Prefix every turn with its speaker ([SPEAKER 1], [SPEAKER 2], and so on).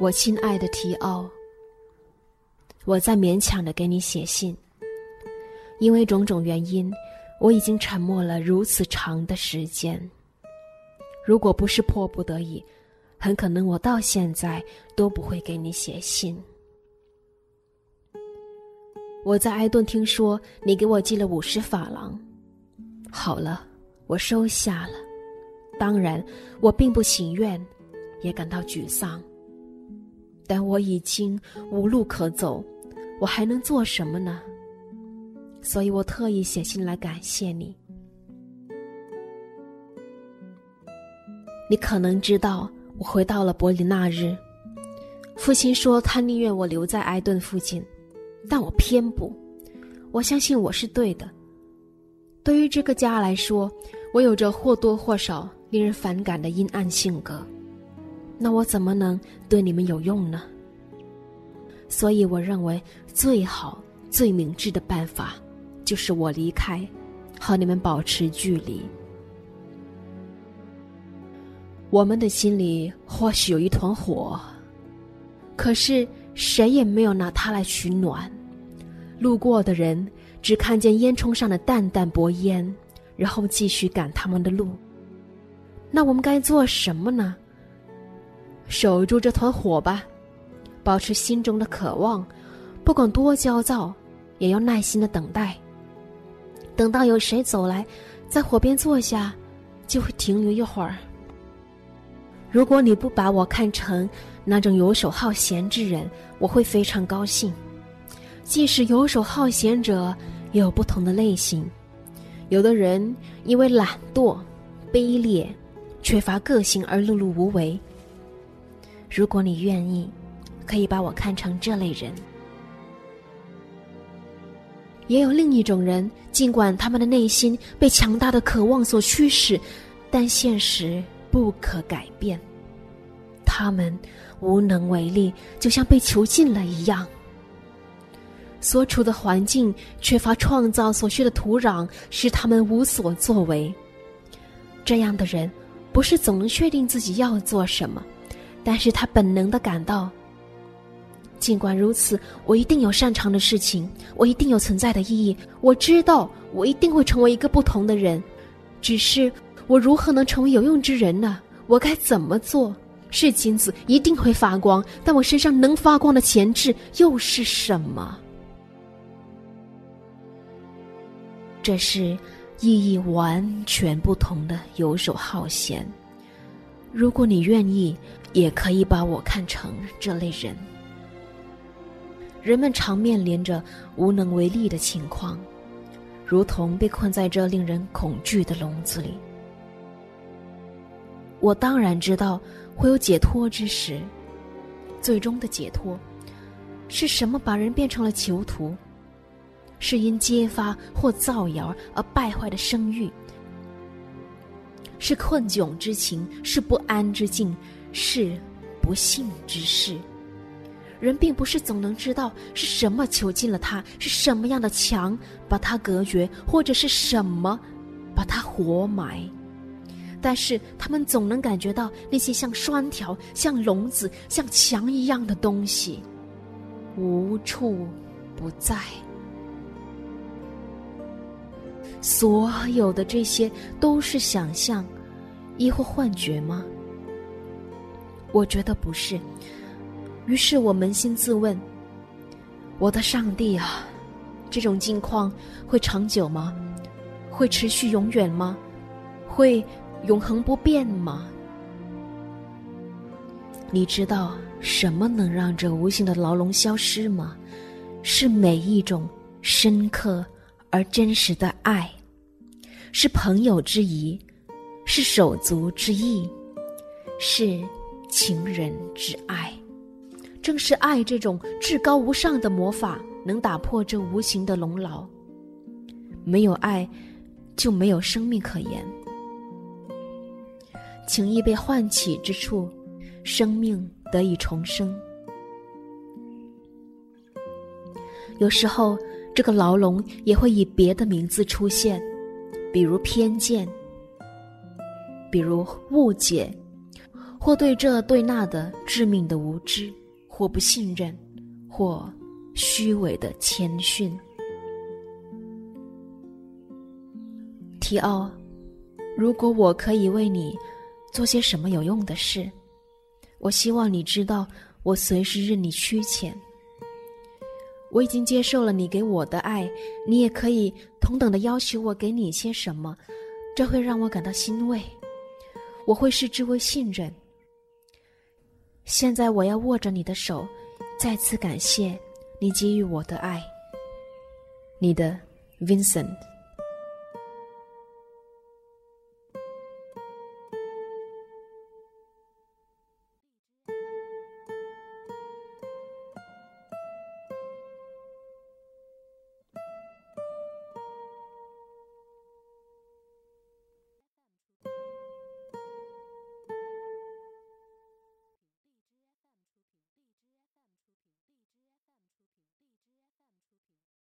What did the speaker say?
[SPEAKER 1] 我亲爱的提奥，我在勉强的给你写信，因为种种原因，我已经沉默了如此长的时间。如果不是迫不得已，很可能我到现在都不会给你写信。我在埃顿听说你给我寄了五十法郎，好了，我收下了。当然，我并不情愿，也感到沮丧。但我已经无路可走，我还能做什么呢？所以我特意写信来感谢你。你可能知道，我回到了伯里纳日。父亲说他宁愿我留在埃顿附近，但我偏不。我相信我是对的。对于这个家来说，我有着或多或少令人反感的阴暗性格。那我怎么能对你们有用呢？所以我认为最好、最明智的办法，就是我离开，和你们保持距离。我们的心里或许有一团火，可是谁也没有拿它来取暖。路过的人只看见烟囱上的淡淡薄烟，然后继续赶他们的路。那我们该做什么呢？守住这团火吧，保持心中的渴望，不管多焦躁，也要耐心的等待。等到有谁走来，在火边坐下，就会停留一会儿。如果你不把我看成那种游手好闲之人，我会非常高兴。即使游手好闲者也有不同的类型，有的人因为懒惰、卑劣、缺乏个性而碌碌无为。如果你愿意，可以把我看成这类人。也有另一种人，尽管他们的内心被强大的渴望所驱使，但现实不可改变，他们无能为力，就像被囚禁了一样。所处的环境缺乏创造所需的土壤，使他们无所作为。这样的人，不是总能确定自己要做什么。但是他本能的感到，尽管如此，我一定有擅长的事情，我一定有存在的意义。我知道我一定会成为一个不同的人，只是我如何能成为有用之人呢？我该怎么做？是金子一定会发光，但我身上能发光的潜质又是什么？这是意义完全不同的游手好闲。如果你愿意。也可以把我看成这类人。人们常面临着无能为力的情况，如同被困在这令人恐惧的笼子里。我当然知道会有解脱之时，最终的解脱是什么？把人变成了囚徒，是因揭发或造谣而败坏的声誉，是困窘之情，是不安之境。是不幸之事。人并不是总能知道是什么囚禁了他，是什么样的墙把他隔绝，或者是什么把他活埋。但是他们总能感觉到那些像栓条、像笼子、像墙一样的东西，无处不在。所有的这些都是想象，亦或幻觉吗？我觉得不是，于是我扪心自问：我的上帝啊，这种境况会长久吗？会持续永远吗？会永恒不变吗？你知道什么能让这无形的牢笼消失吗？是每一种深刻而真实的爱，是朋友之谊，是手足之意，是。情人之爱，正是爱这种至高无上的魔法，能打破这无形的笼牢。没有爱，就没有生命可言。情意被唤起之处，生命得以重生。有时候，这个牢笼也会以别的名字出现，比如偏见，比如误解。或对这对那的致命的无知，或不信任，或虚伪的谦逊。提奥，如果我可以为你做些什么有用的事，我希望你知道，我随时任你驱遣。我已经接受了你给我的爱，你也可以同等的要求我给你些什么，这会让我感到欣慰。我会视之为信任。现在我要握着你的手，再次感谢你给予我的爱。你的 Vincent。